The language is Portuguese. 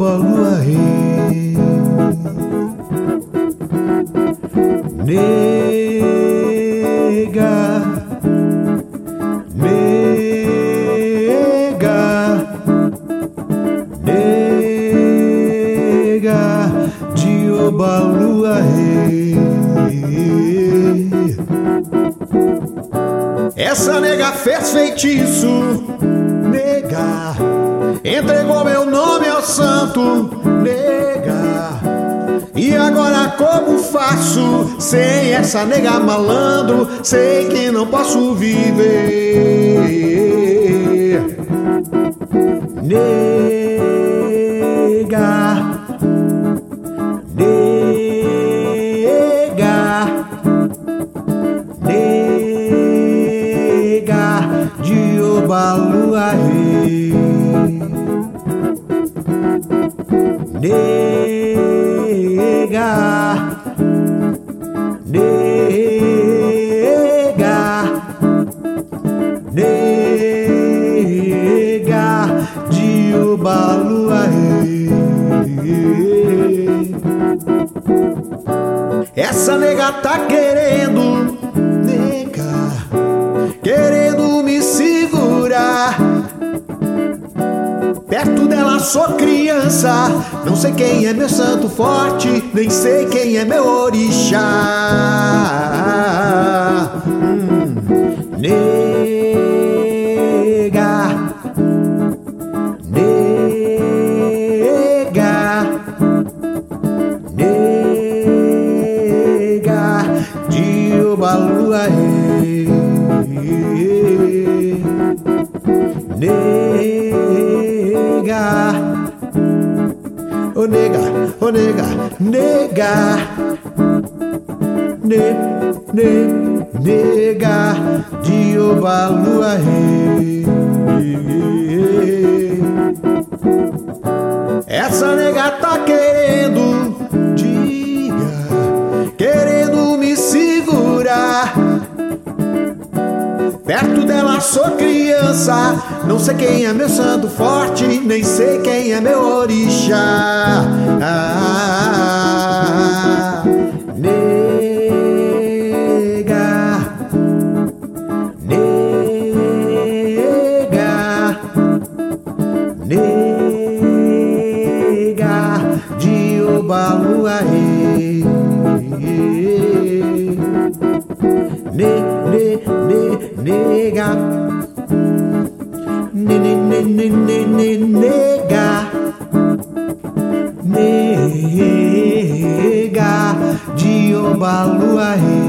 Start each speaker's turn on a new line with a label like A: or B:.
A: oba lua rei. Nega, nega, nega de oba lua rei. Essa nega fez feitiço, nega. Entregou meu nome ao santo, nega. E agora como faço sem essa nega malandro? Sei que não posso viver. Nega. Nega. Nega de. Nega. Nega. Nega de Obaluaê. Essa nega tá querendo, sou criança, não sei quem é meu santo forte, nem sei quem é meu orixá. Hum, nega, nega, ô nega, ô nega, nega, ne, ne, nega de Obaluaê. Essa nega Perto dela sou criança, não sei quem é meu santo forte, nem sei quem é meu orixá. Ah, nega, nega, nega de Obaluaê. Ne, ne, ne, nega. Ne, ne, ne, ne, ne, ne, nega. Nega de Obaluaê.